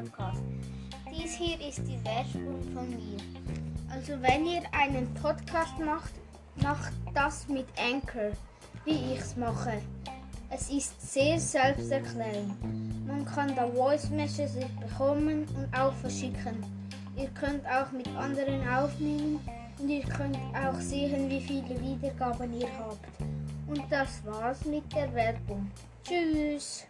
Podcast. Dies hier ist die Werbung von mir. Also wenn ihr einen Podcast macht, macht das mit Anchor, wie ich es mache. Es ist sehr selbsterklärend. Man kann da Voice Messages bekommen und auch verschicken. Ihr könnt auch mit anderen aufnehmen und ihr könnt auch sehen, wie viele Wiedergaben ihr habt. Und das war's mit der Werbung. Tschüss!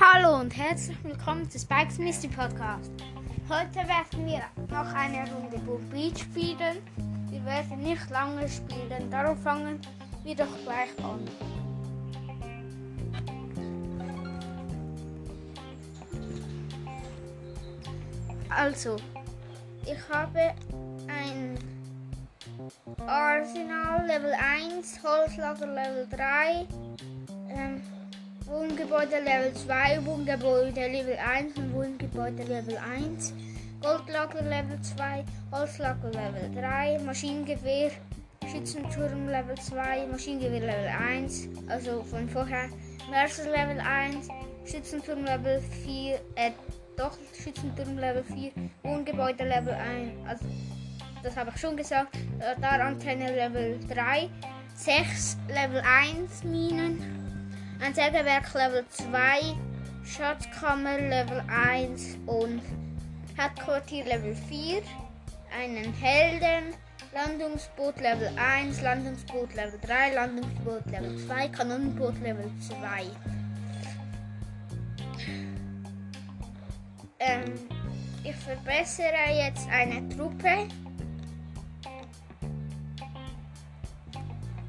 Hallo und herzlich willkommen zu Spikes Mystery Podcast. Heute werden wir noch eine Runde Beach spielen. Wir werden nicht lange spielen, darum fangen wir doch gleich an. Also, ich habe ein Arsenal Level 1, Holzlager Level 3, ähm, Wohngebäude Level 2, Wohngebäude Level 1 und Wohngebäude Level 1, Goldlager Level 2, Holzlager Level 3, Maschinengewehr, Schützenturm Level 2, Maschinengewehr Level 1, also von vorher, Mercer Level 1, Schützenturm Level 4, äh, doch Schützenturm Level 4, Wohngebäude Level 1, also das habe ich schon gesagt, Radarantenne Level 3, 6 Level 1 Minen, ein Sägewerk Level 2, Schatzkammer Level 1 und Hauptquartier Level 4, einen Helden, Landungsboot Level 1, Landungsboot Level 3, Landungsboot Level 2, Kanonenboot Level 2. Ähm, ich verbessere jetzt eine Truppe.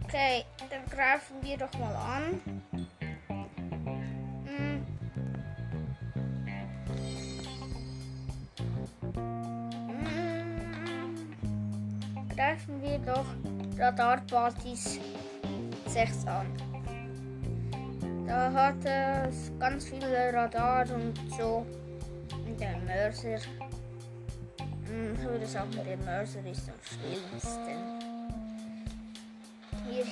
Okay, dann greifen wir doch mal an. Greifen wir doch Radarpartys 6 an. Da hat es ganz viele Radar und so. Und der Mörser. Hm, ich würde sagen, der Mörser ist am schlimmsten hier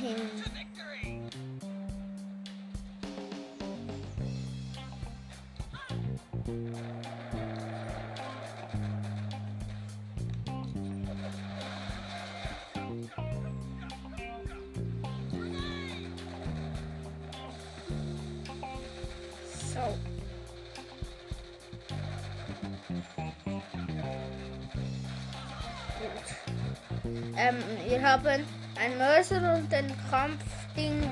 Ähm, wir haben ein Mörser und ein Kampfding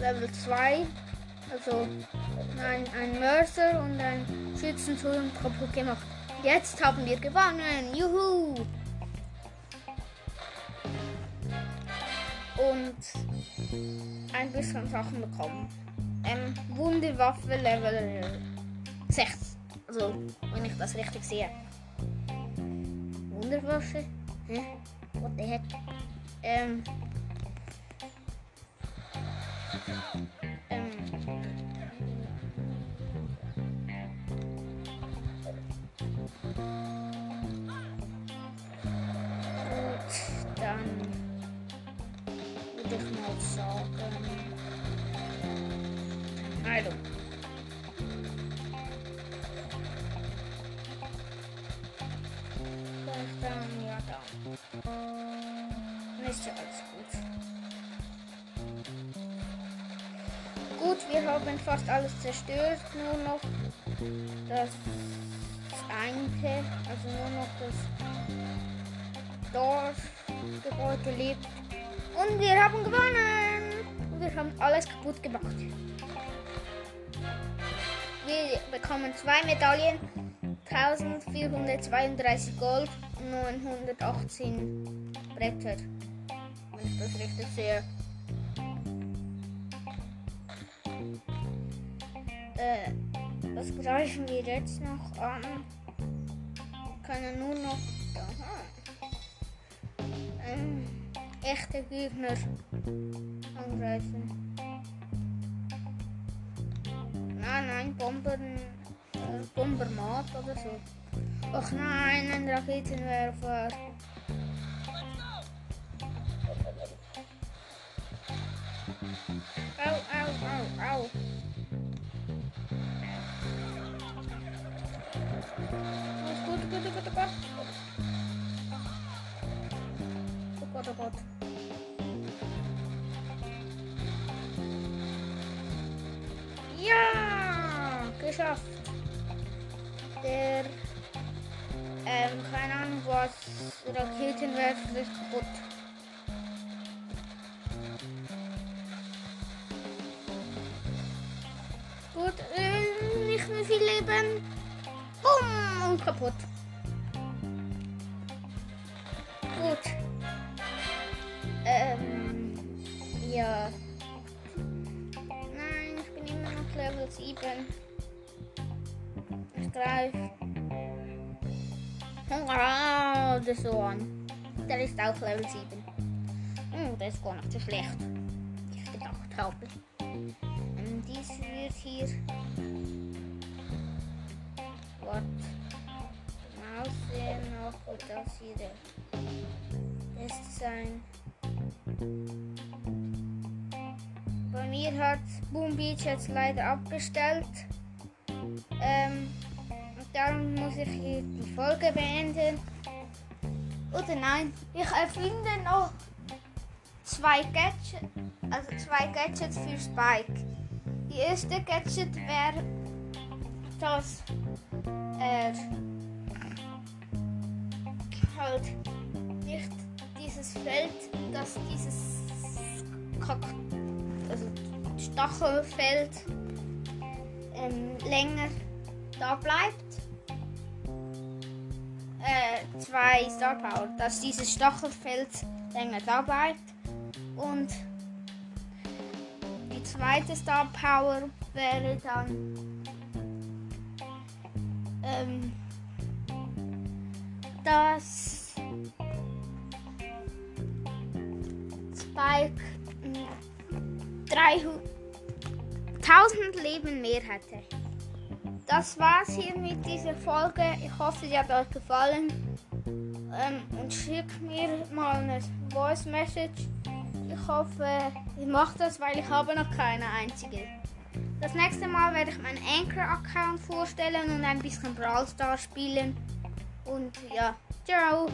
Level 2. Also nein, ein Mörser und ein Schützenturm kaputt gemacht. Jetzt haben wir gewonnen. Juhu! Und ein bisschen Sachen bekommen. Ähm, Wunderwaffe Level 6. Also, wenn ich das richtig sehe. Wunderwaffe? Hä? What the heck? Ähm, ähm, gut, dann würde ich mal sagen, dann ist ja alles gut. Gut, wir haben fast alles zerstört, nur noch das eine, also nur noch das Dorfgebäude lebt. Und wir haben gewonnen! Wir haben alles kaputt gemacht. Wir bekommen zwei Medaillen, 1432 Gold 918 Bretter. Wenn ich das richtig sehe. Äh, was greifen wir jetzt noch an? Können nur noch ähm, echte Gegner angreifen. Nein, nein, Bombern, äh, Bombermat oder so. Och nee, een Raketenwerfer. Au, au, au, au. Goed, goed, goed, goed. Goed, goed, goed. oh Gott. Ja, geschafft. Der ähm, keine Ahnung was, Raketenwerfer ist kaputt. Gut, äh, nicht mehr viel Leben. Bumm, und kaputt. Gut. Ähm, ja. Nein, ich bin immer noch Level 7. Ich greife. Hurra, der Sohn. Der ist auch Level 7. Hm, der ist gar nicht so schlecht. wie Ich gedacht habe. Und dies wird hier. Warte. Mal sehen noch, wo das hier ist sein. Bei mir hat Boom Beach jetzt leider abgestellt. Ähm, darum muss ich hier die Folge beenden. Oder nein, ich erfinde noch zwei Gadgets, also zwei Gadgets für Spike. Die erste Gadget wäre, dass er halt nicht dieses Feld, dass dieses also Stachelfeld ähm, länger da bleibt. Äh, zwei Star Power, dass dieses Stachelfeld länger da bleibt. Und die zweite Star Power wäre dann ähm, dass Spike mm, 300 1000 Leben mehr hätte. Das war's hier mit dieser Folge. Ich hoffe, sie hat euch gefallen. Ähm, und schickt mir mal eine Voice Message. Ich hoffe, ihr macht das, weil ich habe noch keine einzige. Das nächste Mal werde ich meinen Anchor-Account vorstellen und ein bisschen Brawl Stars spielen. Und ja, ciao!